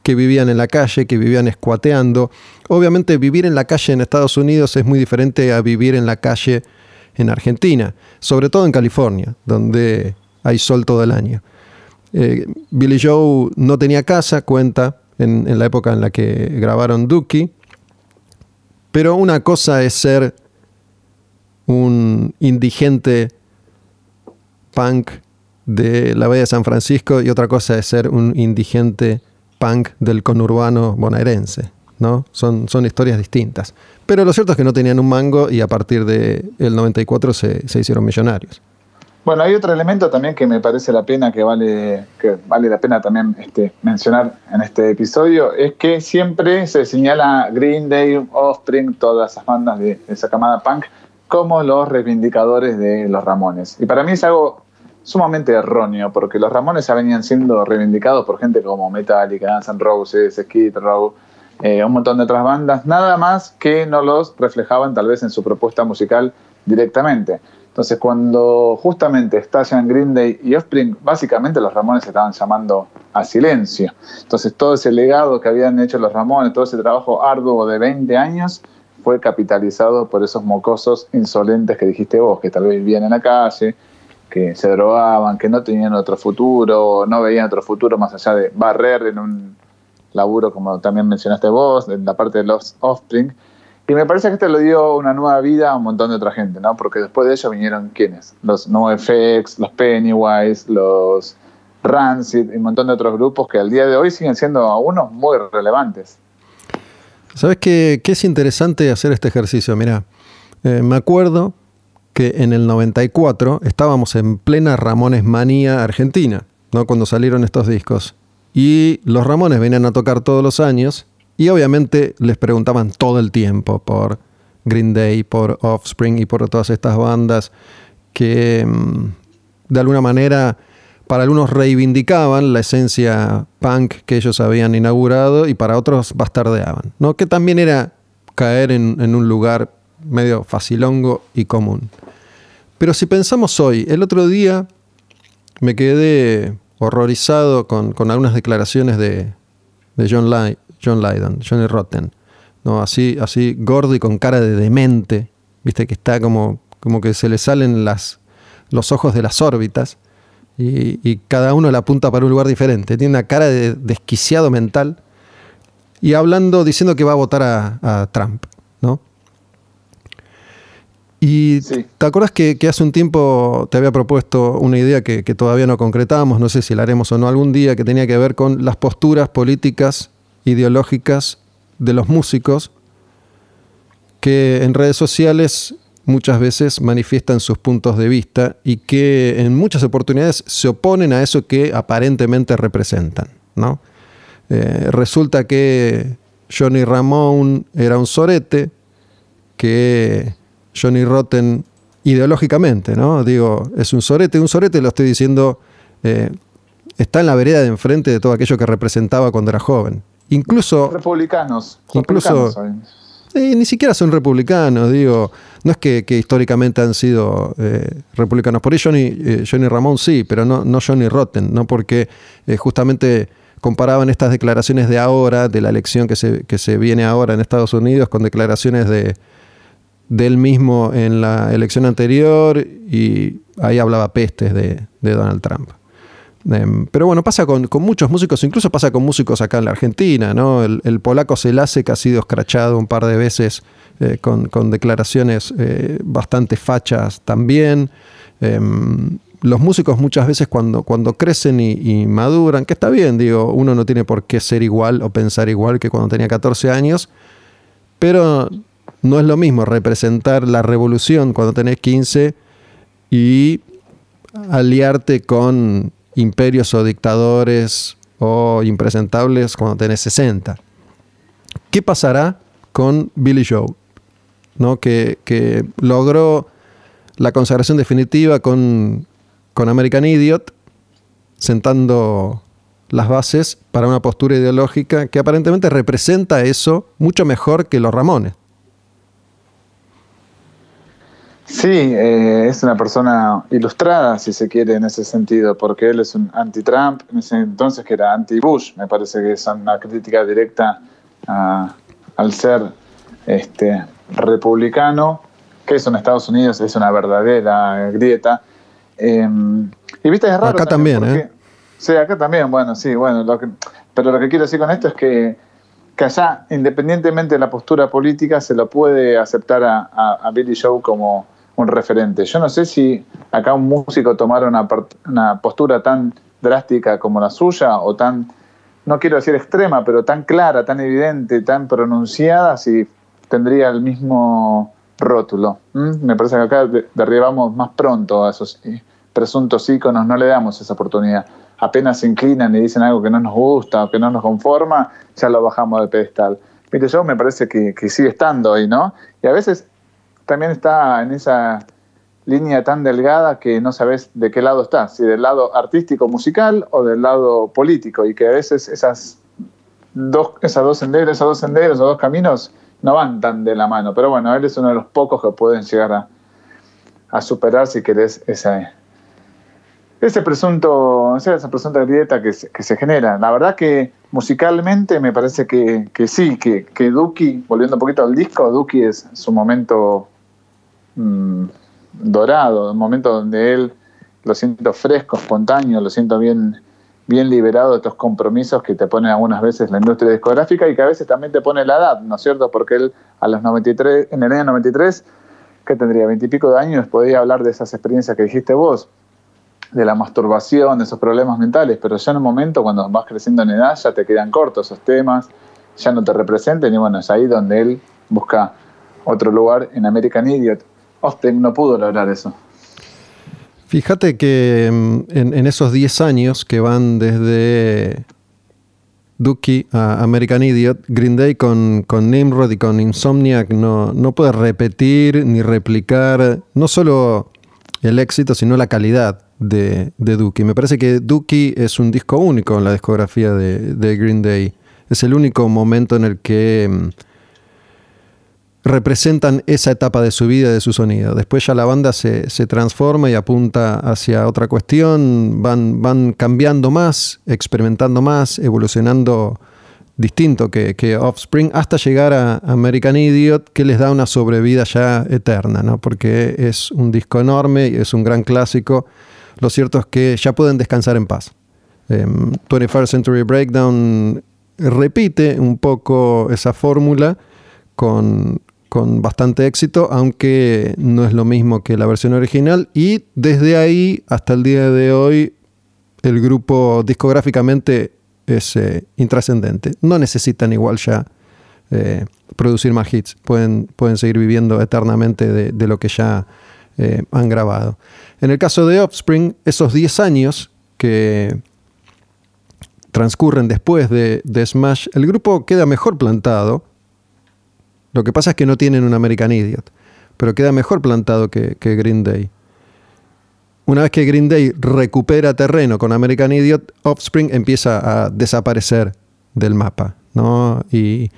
que vivían en la calle, que vivían escuateando. Obviamente vivir en la calle en Estados Unidos es muy diferente a vivir en la calle en Argentina, sobre todo en California, donde hay sol todo el año. Eh, Billy Joe no tenía casa, cuenta, en, la época en la que grabaron Dookie, pero una cosa es ser un indigente punk de la Bahía de San Francisco y otra cosa es ser un indigente punk del conurbano bonaerense. ¿no? Son, son historias distintas. Pero lo cierto es que no tenían un mango y a partir del 94 se, se hicieron millonarios. Bueno, hay otro elemento también que me parece la pena que vale, que vale la pena también este, mencionar en este episodio, es que siempre se señala Green Day, Offspring, todas esas bandas de, esa camada punk, como los reivindicadores de los Ramones. Y para mí es algo sumamente erróneo, porque los Ramones ya venían siendo reivindicados por gente como Metallica, Guns N' Roses, Skid Row, eh, un montón de otras bandas, nada más que no los reflejaban tal vez en su propuesta musical directamente. Entonces, cuando justamente estallan Green Day y Offspring, básicamente los Ramones estaban llamando a silencio. Entonces, todo ese legado que habían hecho los Ramones, todo ese trabajo arduo de 20 años, fue capitalizado por esos mocosos insolentes que dijiste vos, que tal vez vivían en la calle, que se drogaban, que no tenían otro futuro, no veían otro futuro más allá de barrer en un laburo, como también mencionaste vos, en la parte de los Offspring. Y me parece que esto le dio una nueva vida a un montón de otra gente, ¿no? Porque después de ellos vinieron quiénes? Los NoFX, los Pennywise, los Rancid y un montón de otros grupos que al día de hoy siguen siendo algunos muy relevantes. ¿Sabes qué, qué es interesante hacer este ejercicio? Mira, eh, me acuerdo que en el 94 estábamos en plena Ramones Manía Argentina, ¿no? Cuando salieron estos discos. Y los Ramones venían a tocar todos los años y obviamente les preguntaban todo el tiempo por Green Day, por Offspring y por todas estas bandas que mm, de alguna manera para algunos reivindicaban la esencia punk que ellos habían inaugurado y para otros bastardeaban, ¿no? que también era caer en, en un lugar medio facilongo y común. Pero si pensamos hoy, el otro día me quedé horrorizado con, algunas declaraciones de, John, John Lydon, Johnny Rotten. ¿no? Así, así gordo y con cara de demente, viste que está como, como que se le salen las, los ojos de las órbitas y, cada uno la apunta para un lugar diferente. Tiene una cara de desquiciado mental y hablando, diciendo que va a votar a, Trump, ¿no? Y te acuerdas que, hace un tiempo te había propuesto una idea que, que, todavía no concretamos, no sé si la haremos o no algún día, que tenía que ver con las posturas políticas, ideológicas de los músicos que en redes sociales muchas veces manifiestan sus puntos de vista y que en muchas oportunidades se oponen a eso que aparentemente representan. ¿no? Eh, resulta que Johnny Ramón era un sorete, que Johnny Rotten ideológicamente, ¿no? Digo, es un sorete, un sorete lo estoy diciendo, eh, está en la vereda de enfrente de todo aquello que representaba cuando era joven. Incluso... Republicanos. Incluso ni siquiera son republicanos, digo, no es que, históricamente han sido eh, republicanos. Por ahí Johnny, eh, Johnny Ramón sí, pero no, no Johnny Rotten, no porque justamente comparaban estas declaraciones de ahora, de la elección que se, que se viene ahora en Estados Unidos, con declaraciones de, de él mismo en la elección anterior, y ahí hablaba pestes de Donald Trump. Em, pero bueno, pasa con, muchos músicos, incluso pasa con músicos acá en la Argentina, ¿no? El, polaco Selasek ha sido escrachado un par de veces eh, con, declaraciones eh, bastante fachas también. Em, los músicos muchas veces cuando, cuando crecen y, maduran, que está bien, digo, uno no tiene por qué ser igual o pensar igual que cuando tenía 14 años, pero no es lo mismo representar la revolución cuando tenés 15 y aliarte con imperios o dictadores o impresentables cuando tenés 60. ¿Qué pasará con Billy Joe? ¿no? Que, logró la consagración definitiva con, con American Idiot, sentando las bases para una postura ideológica que aparentemente representa eso mucho mejor que los Ramones. Sí, eh, es una persona ilustrada, si se quiere, en ese sentido, porque él es un anti-Trump, en ese entonces que era anti-Bush, me parece que es una crítica directa al ser este, republicano, que eso en Estados Unidos es una verdadera grieta. Em, y viste, es raro. Acá también, ¿eh? Sí, acá también, bueno, sí, bueno, pero lo que quiero decir con esto es que, que allá, independientemente de la postura política, se lo puede aceptar a, a Billy Joe como un referente. Yo no sé si acá un músico tomara una, una postura tan drástica como la suya o tan, no quiero decir extrema, pero tan clara, tan evidente, tan pronunciada, si tendría el mismo rótulo. Me parece que acá derribamos más pronto a esos presuntos íconos, no le damos esa oportunidad. Apenas se inclinan y dicen algo que no nos gusta o que no nos conforma, ya lo bajamos de pedestal. Mire, yo me parece que, que sigue estando ahí, ¿no? Y a veces también está en esa línea tan delgada que no sabes de qué lado está, si del lado artístico musical o del lado político, y que a veces esas dos, esas dos senderos, esos dos senderos, esos dos caminos no van tan de la mano. Pero bueno, él es uno de los pocos que pueden llegar a, superar, si querés, esa, ese presunto, esa presunta grieta que se, que se genera. La verdad que musicalmente me parece que, sí, que, que Duki, volviendo un poquito al disco, Duki es su momento Mm, dorado, un momento donde él lo siento fresco, espontáneo, lo siento bien, bien liberado de estos compromisos que te pone algunas veces la industria discográfica y que a veces también te pone la edad, ¿no es cierto? Porque él a los 93, en el año 93, que tendría veintipico de años, podía hablar de esas experiencias que dijiste vos, de la masturbación, de esos problemas mentales, pero ya en un momento cuando vas creciendo en edad ya te quedan cortos esos temas, ya no te representen y bueno, es ahí donde él busca otro lugar en American Idiot. Austin no pudo lograr eso. Fíjate que mm, en, esos 10 años que van desde Dookie a American Idiot, Green Day con, con Nimrod y con Insomniac no, no puede repetir ni replicar no solo el éxito, sino la calidad de, de Dookie. Me parece que Dookie es un disco único en la discografía de, Green Day. Es el único momento en el que mm, representan esa etapa de su vida, de su sonido. Después ya la banda se, transforma y apunta hacia otra cuestión, van, van cambiando más, experimentando más, evolucionando distinto que, Offspring, hasta llegar a American Idiot, que les da una sobrevida ya eterna, ¿no? porque es un disco enorme y es un gran clásico. Lo cierto es que ya pueden descansar en paz. 21st em, Century Breakdown repite un poco esa fórmula con, con bastante éxito, aunque no es lo mismo que la versión original. Y desde ahí hasta el día de hoy, el grupo discográficamente es eh, intrascendente. No necesitan igual ya eh, producir más hits. Pueden, pueden seguir viviendo eternamente de, lo que ya eh, han grabado. En el caso de Offspring, esos 10 años que transcurren después de, Smash, el grupo queda mejor plantado. Lo que pasa es que no tienen un American Idiot, pero queda mejor plantado que Green Day. Una vez que Green Day recupera terreno con American Idiot, Offspring empieza a desaparecer del mapa. ¿no? Y,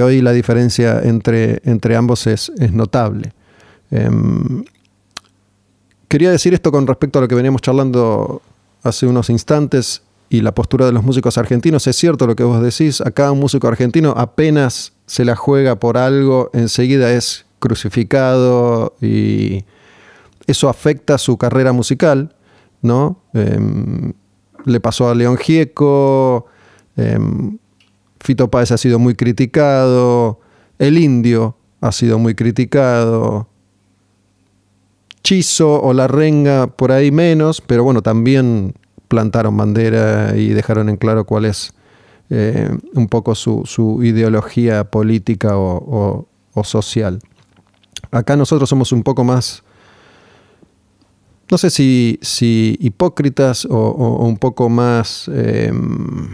hoy la diferencia entre, entre ambos es, notable. Em, quería decir esto con respecto a lo que veníamos charlando hace unos instantes y la postura de los músicos argentinos. Es cierto lo que vos decís, acá un músico argentino apenas se la juega por algo, enseguida es crucificado y eso afecta su carrera musical, ¿no? Em, le pasó a León Gieco, em, Fito Páez ha sido muy criticado, El Indio ha sido muy criticado, Chizo o La Renga por ahí menos, pero bueno, también plantaron bandera y dejaron en claro cuál es eh, un poco su, ideología política o, social. Acá nosotros somos un poco más no sé si, si hipócritas o, un poco más em,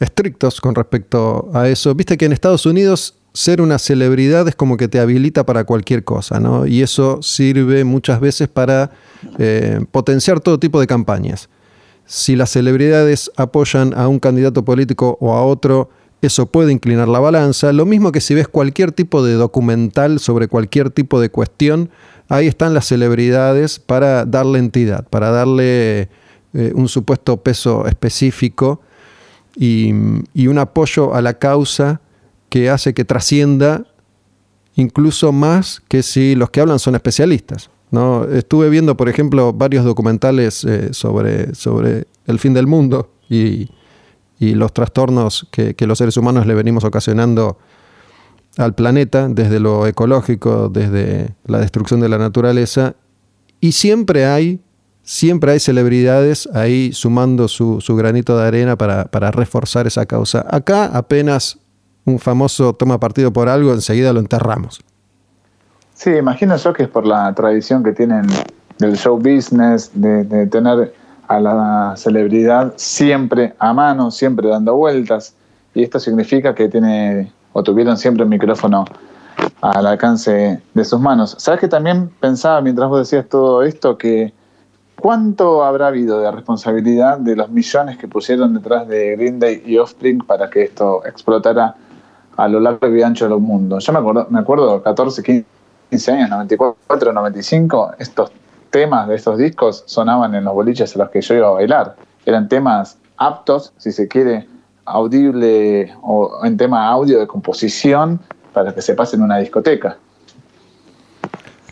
estrictos con respecto a eso. Viste que en Estados Unidos ser una celebridad es como que te habilita para cualquier cosa, ¿no? Y eso sirve muchas veces para eh, potenciar todo tipo de campañas. Si las celebridades apoyan a un candidato político o a otro, eso puede inclinar la balanza. Lo mismo que si ves cualquier tipo de documental sobre cualquier tipo de cuestión, ahí están las celebridades para darle entidad, para darle eh, un supuesto peso específico y, un apoyo a la causa que hace que trascienda incluso más que si los que hablan son especialistas. ¿No? Estuve viendo, por ejemplo, varios documentales eh, sobre, sobre el fin del mundo y, los trastornos que, que, los seres humanos le venimos ocasionando al planeta, desde lo ecológico, desde la destrucción de la naturaleza, y siempre hay, siempre hay celebridades ahí sumando su, granito de arena para, reforzar esa causa. Acá apenas un famoso toma partido por algo, enseguida lo enterramos. Sí, imagino yo que es por la tradición que tienen del show business, de, de tener a la celebridad siempre a mano, siempre dando vueltas, y esto significa que tiene o tuvieron siempre un micrófono al alcance de sus manos. ¿Sabes que también pensaba mientras vos decías todo esto que cuánto habrá habido de responsabilidad de los millones que pusieron detrás de Green Day y Offspring para que esto explotara a lo largo y ancho del mundo? Yo me acuerdo, me acuerdo 14, 15 años, 94, 95, estos temas de estos discos sonaban en los boliches a los que yo iba a bailar. Eran temas aptos, si se quiere, audible o en tema audio de composición para que se pase en una discoteca.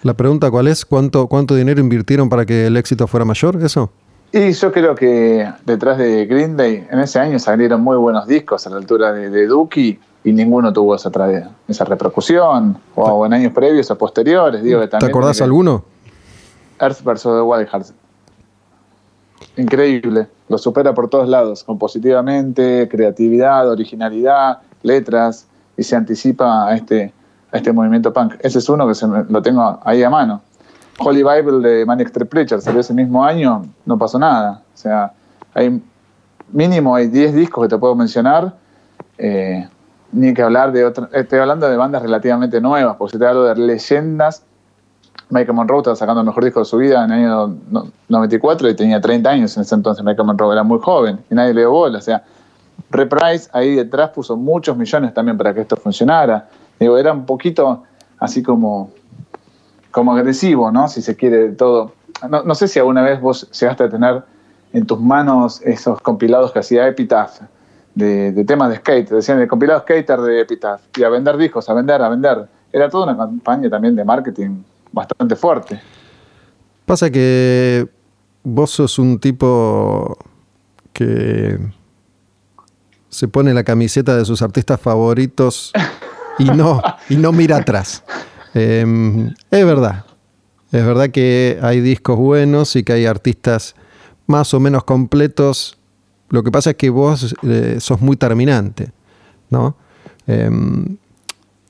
La pregunta cuál es, ¿cuánto, cuánto dinero invirtieron para que el éxito fuera mayor? ¿Eso? Y yo creo que detrás de Green Day en ese año salieron muy buenos discos a la altura de, de Dookie y ninguno tuvo esa, esa repercusión o, en años previos o posteriores. Digo, ¿Te acordás alguno? Earth vs. The Wild Hearts increíble, lo supera por todos lados, compositivamente, creatividad, originalidad, letras, y se anticipa a este, a este movimiento punk. Ese es uno que se lo tengo ahí a mano. Holy Bible de Manic Street Preacher salió ese mismo año, no pasó nada. O sea, hay mínimo hay 10 discos que te puedo mencionar. Eh, ni que hablar de otras. Estoy hablando de bandas relativamente nuevas, porque si te hablo de leyendas Michael Monroe estaba sacando el mejor disco de su vida en el año 94 y tenía 30 años en ese entonces. Michael Monroe era muy joven y nadie le dio bola. O sea, Reprise ahí detrás puso muchos millones también para que esto funcionara. Digo, era un poquito así como, como agresivo, ¿no? Si se quiere todo. No, no sé si alguna vez vos llegaste a tener en tus manos esos compilados que hacía Epitaph de, temas de skate, decían el compilado skater de Epitaph, y a vender discos, a vender, a vender. Era toda una campaña también de marketing bastante fuerte. Pasa que vos sos un tipo que se pone la camiseta de sus artistas favoritos y no, y no mira atrás. Em, es verdad. Es verdad que hay discos buenos y que hay artistas más o menos completos. Lo que pasa es que vos eh, sos muy terminante, ¿no? Em,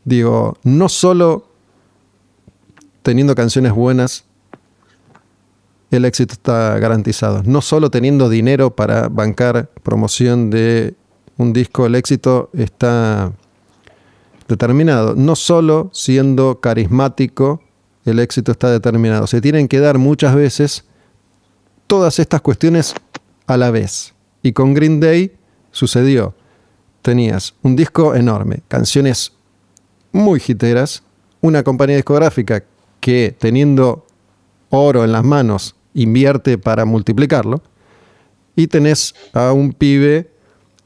digo, no solo teniendo canciones buenas, el éxito está garantizado. No solo teniendo dinero para bancar promoción de un disco, el éxito está determinado. No solo siendo carismático, el éxito está determinado. Se tienen que dar muchas veces todas estas cuestiones a la vez. Y con Green Day sucedió. Tenías un disco enorme, canciones muy hiteras, una compañía discográfica que teniendo oro en las manos invierte para multiplicarlo, y tenés a un pibe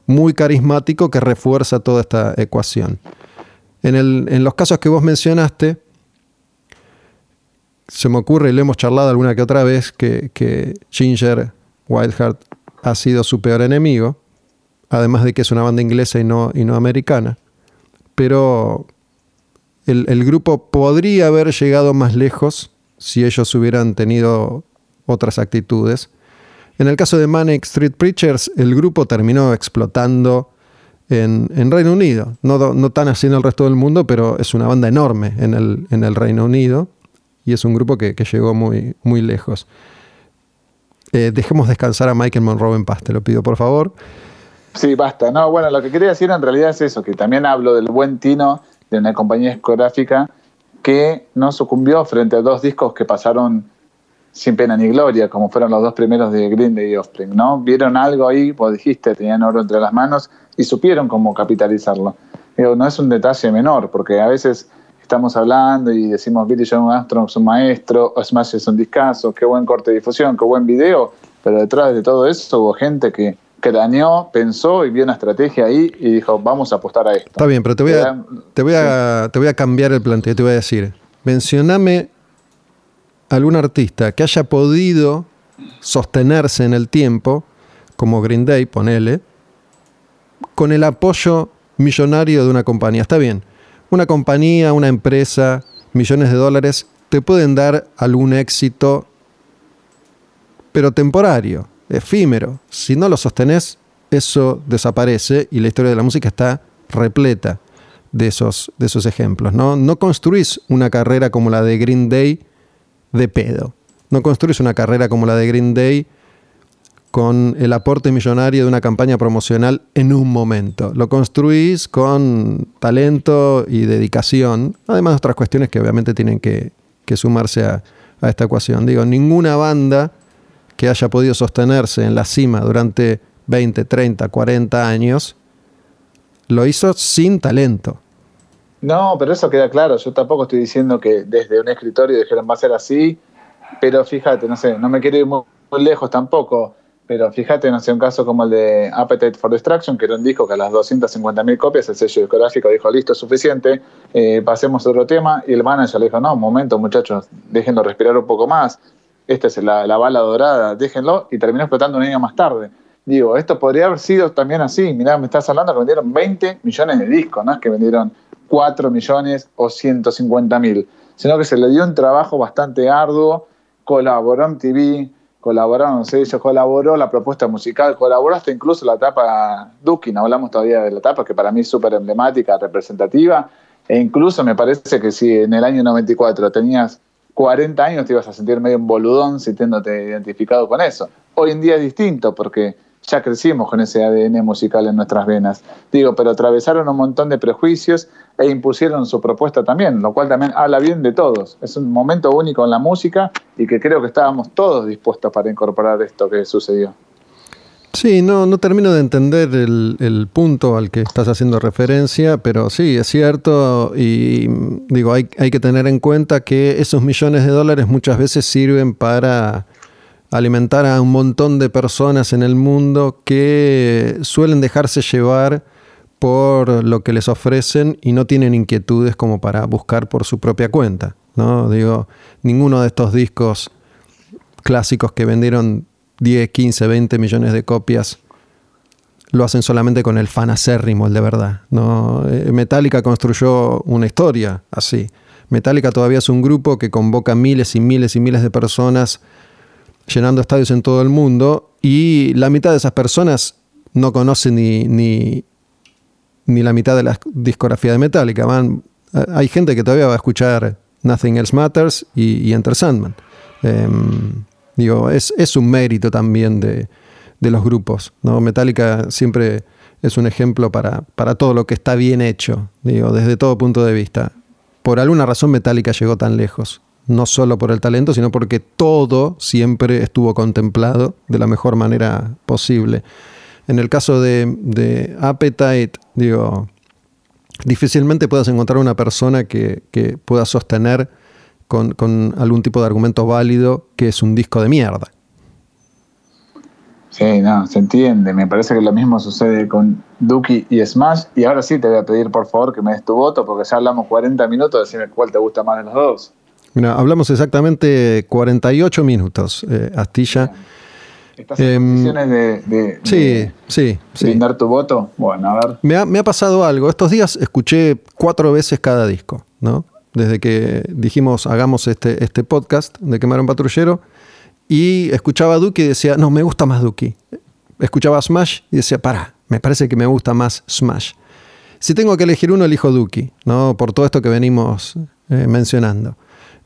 muy carismático que refuerza toda esta ecuación. En, en los casos que vos mencionaste, se me ocurre, y lo hemos charlado alguna que otra vez, que, Ginger Wildheart ha sido su peor enemigo, además de que es una banda inglesa y no, y no americana. Pero el, el, grupo podría haber llegado más lejos si ellos hubieran tenido otras actitudes. En el caso de Manic Street Preachers, el grupo terminó explotando en, Reino Unido. No, no, tan así en el resto del mundo, pero es una banda enorme en el, en el Reino Unido y es un grupo que, llegó muy, muy lejos. Eh, dejemos descansar a Michael Monroe en paz, te lo pido por favor. Sí, basta. No, bueno, lo que quería decir en realidad es eso, que también hablo del buen tino de una compañía discográfica que no sucumbió frente a dos discos que pasaron sin pena ni gloria, como fueron los dos primeros de Green Day y Offspring, ¿no? Vieron algo ahí, vos dijiste, tenían oro entre las manos y supieron cómo capitalizarlo. Digo, no es un detalle menor, porque a veces estamos hablando y decimos Billy Joe Armstrong es un maestro, Smash es un discazo, qué buen corte de difusión, qué buen video, pero detrás de todo eso hubo gente que craneó, pensó y vio una estrategia ahí y dijo, vamos a apostar a esto. Está bien, pero te voy a, te voy a, te voy a cambiar el planteo, te voy a decir, mencioname algún artista que haya podido sostenerse en el tiempo, como Green Day, ponele, con el apoyo millonario de una compañía. Está bien, una compañía, una empresa, millones de dólares, te pueden dar algún éxito, pero temporario, efímero. Si no lo sostenés, eso desaparece y la historia de la música está repleta de esos, de esos ejemplos. ¿no? no construís una carrera como la de Green Day de pedo. No construís una carrera como la de Green Day con el aporte millonario de una campaña promocional en un momento. Lo construís con talento y dedicación, además de otras cuestiones que obviamente tienen que, sumarse a, a, esta ecuación. Digo, ninguna banda que haya podido sostenerse en la cima durante 20, 30, 40 años, lo hizo sin talento. No, pero eso queda claro. Yo tampoco estoy diciendo que desde un escritorio dijeron va a ser así, pero fíjate, no sé, no me quiero ir muy lejos tampoco pero fíjate, no sé, un caso como el de Appetite for Destruction, que era un disco que a las 250.000 copias el sello discográfico dijo, listo, es suficiente, eh, pasemos a otro tema, y el manager le dijo, no, un momento muchachos, déjenlo respirar un poco más, esta es la, bala dorada, déjenlo, y terminó explotando un año más tarde. Digo, esto podría haber sido también así, mirá, me estás hablando que vendieron 20 millones de discos, no es que vendieron 4 millones o 150 mil, sino que se le dio un trabajo bastante arduo, colaboró en TV, colaboraron, sé, ellos colaboró la propuesta musical, colaboró hasta incluso la etapa Duki, no hablamos todavía de la etapa que para mí es súper emblemática, representativa, e incluso me parece que si en el año 94 tenías 40 años te ibas a sentir medio un boludón sintiéndote identificado con eso. Hoy en día es distinto porque ya crecimos con ese ADN musical en nuestras venas. Digo, pero atravesaron un montón de prejuicios e impusieron su propuesta también, lo cual también habla bien de todos. Es un momento único en la música y que creo que estábamos todos dispuestos para incorporar esto que sucedió. Sí, no, no termino de entender el, punto al que estás haciendo referencia, pero sí, es cierto y digo, hay, hay que tener en cuenta que esos millones de dólares muchas veces sirven para alimentar a un montón de personas en el mundo que suelen dejarse llevar por lo que les ofrecen y no tienen inquietudes como para buscar por su propia cuenta. ¿no? Digo, ninguno de estos discos clásicos que vendieron 10, 15, 20 millones de copias lo hacen solamente con el fan acérrimo, el de verdad. ¿no? Eh, Metallica construyó una historia así. Metallica todavía es un grupo que convoca miles y miles y miles de personas llenando estadios en todo el mundo y la mitad de esas personas no conocen ni, ni, ni la mitad de la discografía de Metallica. Van, eh, hay gente que todavía va a escuchar Nothing Else Matters y, Enter Sandman. Em, Digo, es, un mérito también de, los grupos. ¿no? Metallica siempre es un ejemplo para, para, todo lo que está bien hecho, digo, desde todo punto de vista. Por alguna razón Metallica llegó tan lejos. No solo por el talento, sino porque todo siempre estuvo contemplado de la mejor manera posible. En el caso de, Appetite, digo, difícilmente puedas encontrar una persona que, que pueda sostener con, algún tipo de argumento válido que es un disco de mierda. Sí, no, se entiende. Me parece que lo mismo sucede con Duki y Smash. Y ahora sí te voy a pedir por favor que me des tu voto, porque ya hablamos 40 minutos, decime cuál te gusta más de los dos. Mira, hablamos exactamente 48 minutos, eh, Astilla. ¿Estás en em, condiciones de, sí, sí, brindar tu voto? Bueno, a ver. Me ha, me ha pasado algo. Estos días escuché cuatro veces cada disco, ¿no? desde que dijimos hagamos este, este podcast de Quemar un Patrullero, y escuchaba a Duki y decía, no, me gusta más Duki. Escuchaba Smash y decía, para, me parece que me gusta más Smash. Si tengo que elegir uno, elijo Duki, ¿no? por todo esto que venimos eh, mencionando.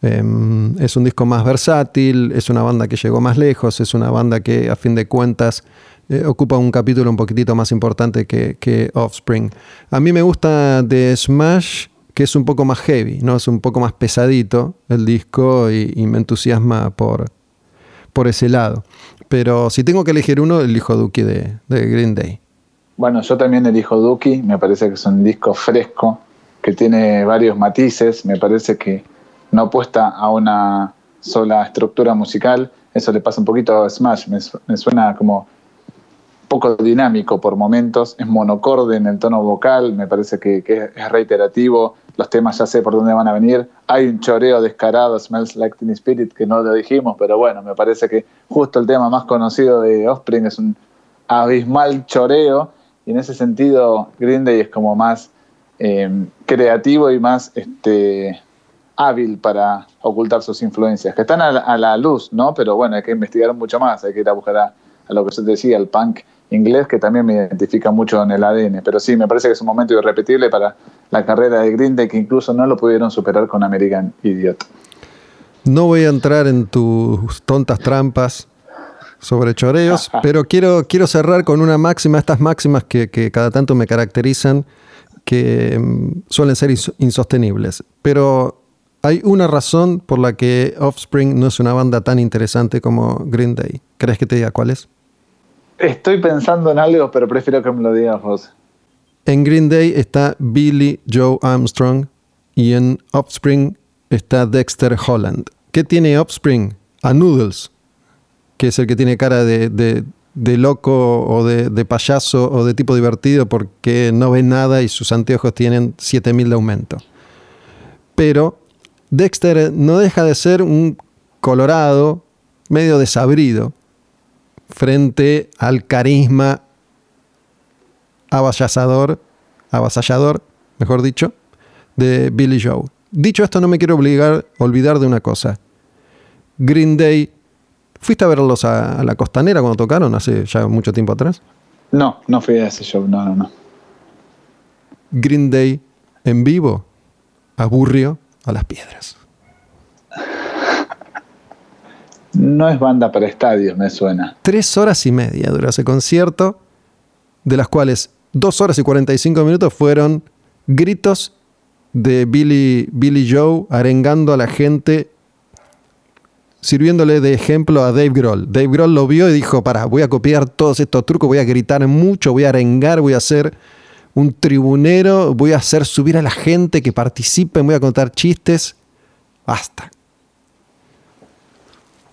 Em, es un disco más versátil, es una banda que llegó más lejos, es una banda que a fin de cuentas eh, ocupa un capítulo un poquitito más importante que, que Offspring. A mí me gusta de Smash que es un poco más heavy, ¿no? Es un poco más pesadito el disco y, me entusiasma por, por ese lado. Pero si tengo que elegir uno, elijo Dookie de, de Green Day. Bueno, yo también elijo Dookie, me parece que es un disco fresco, que tiene varios matices, me parece que no apuesta a una sola estructura musical, eso le pasa un poquito a Smash, me suena como poco dinámico por momentos, es monocorde en el tono vocal, me parece que, es reiterativo, los temas ya sé por dónde van a venir, hay un choreo descarado, Smells Like Teen Spirit, que no lo dijimos, pero bueno, me parece que justo el tema más conocido de Offspring es un abismal choreo, y en ese sentido Green Day es como más eh, creativo y más este, hábil para ocultar sus influencias, que están a la, luz, ¿no? Pero bueno, hay que investigar mucho más, hay que ir a buscar a, a lo que yo te decía, el punk inglés que también me identifica mucho en el ADN. Pero sí, me parece que es un momento irrepetible para la carrera de Green Day que incluso no lo pudieron superar con American Idiot. No voy a entrar en tus tontas trampas sobre choreos, pero quiero, quiero cerrar con una máxima, estas máximas que, que cada tanto me caracterizan, que mm, suelen ser insostenibles. Pero hay una razón por la que Offspring no es una banda tan interesante como Green Day. ¿Crees que te diga cuál es? Estoy pensando en algo, pero prefiero que me lo digas vos. En Green Day está Billy Joe Armstrong y en Offspring está Dexter Holland. ¿Qué tiene Offspring? A Noodles, que es el que tiene cara de, loco o de, payaso o de tipo divertido porque no ve nada y sus anteojos tienen 7000 de aumento. Pero Dexter no deja de ser un colorado medio desabrido frente al carisma avasallador, avasallador, mejor dicho, de Billy Joe. Dicho esto, no me quiero obligar, olvidar de una cosa. Green Day, ¿fuiste a verlos a, la costanera cuando tocaron hace ya mucho tiempo atrás? No, no fui a ese show, no, no, no. Green Day en vivo aburrió a las piedras. No es banda para estadios, me suena. Tres horas y media duró ese concierto, de las cuales dos horas y 45 minutos fueron gritos de Billy, Billy Joe arengando a la gente sirviéndole de ejemplo a Dave Grohl. Dave Grohl lo vio y dijo, para, voy a copiar todos estos trucos, voy a gritar mucho, voy a arengar, voy a hacer un tribunero, voy a hacer subir a la gente que participe, voy a contar chistes. Basta.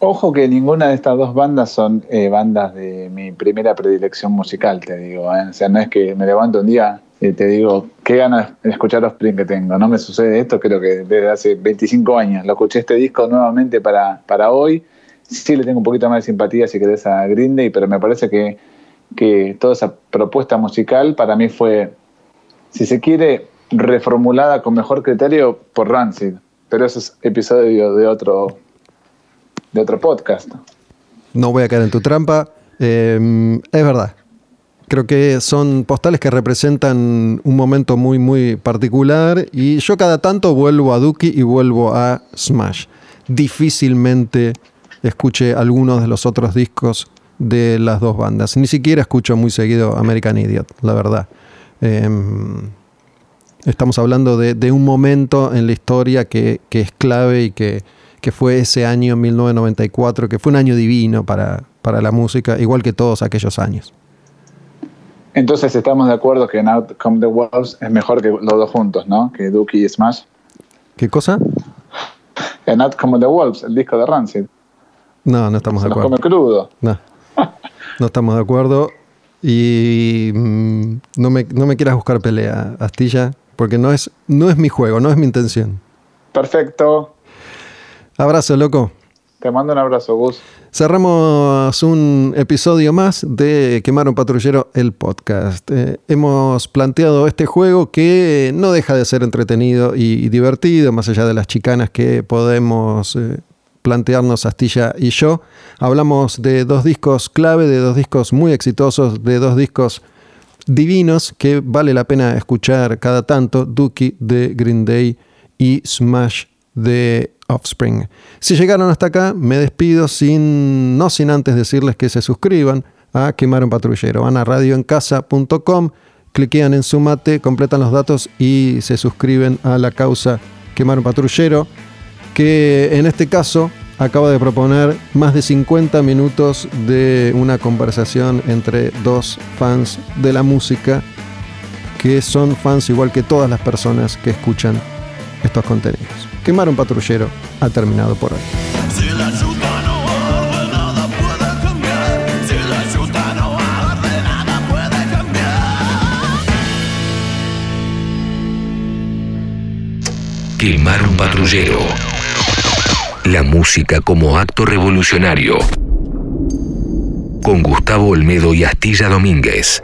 Ojo que ninguna de estas dos bandas son eh, bandas de mi primera predilección musical, te digo. ¿eh? O sea, no es que me levanto un día y te digo, qué ganas de escuchar los Spring que tengo. No me sucede esto, creo que desde hace 25 años. Lo escuché este disco nuevamente para, para hoy. Sí le tengo un poquito más de simpatía si querés a Green pero me parece que, que toda esa propuesta musical para mí fue, si se quiere, reformulada con mejor criterio por Rancid. Pero eso es episodio de otro, de otro podcast. No voy a caer en tu trampa. Eh, es verdad. Creo que son postales que representan un momento muy, muy particular. Y yo cada tanto vuelvo a Dookie y vuelvo a Smash. Difícilmente escuché algunos de los otros discos de las dos bandas. Ni siquiera escucho muy seguido American Idiot, la verdad. Eh, estamos hablando de, de, un momento en la historia que, que es clave y que, que fue ese año 1994, que fue un año divino para, para la música, igual que todos aquellos años. Entonces estamos de acuerdo que Out Come the Wolves es mejor que los dos juntos, ¿no? Que Dookie y Smash. ¿Qué cosa? En Out Come the Wolves, el disco de Rancid. No, no estamos Se de acuerdo. come crudo. No, no estamos de acuerdo. Y mm, no, me, no me quieras buscar pelea, Astilla, porque no es, no es mi juego, no es mi intención. Perfecto. Abrazo, loco. Te mando un abrazo, Gus. Cerramos un episodio más de Quemar un Patrullero, el podcast. Eh, hemos planteado este juego que no deja de ser entretenido y, y divertido, más allá de las chicanas que podemos eh, plantearnos Astilla y yo. Hablamos de dos discos clave, de dos discos muy exitosos, de dos discos divinos que vale la pena escuchar cada tanto, Dookie de Green Day y Smash de Offspring. Si llegaron hasta acá, me despido sin, no sin antes decirles que se suscriban a Quemar un Patrullero. Van a radioencasa.com, cliquean en Sumate, completan los datos y se suscriben a la causa Quemar un Patrullero, que en este caso acaba de proponer más de 50 minutos de una conversación entre dos fans de la música que son fans igual que todas las personas que escuchan estos contenidos. Quemar un patrullero ha terminado por hoy. Si la ayuda no arde, nada puede cambiar. Si la ayuda no arde, nada puede cambiar. Quemar un patrullero. La música como acto revolucionario. Con Gustavo Olmedo y Astilla Domínguez.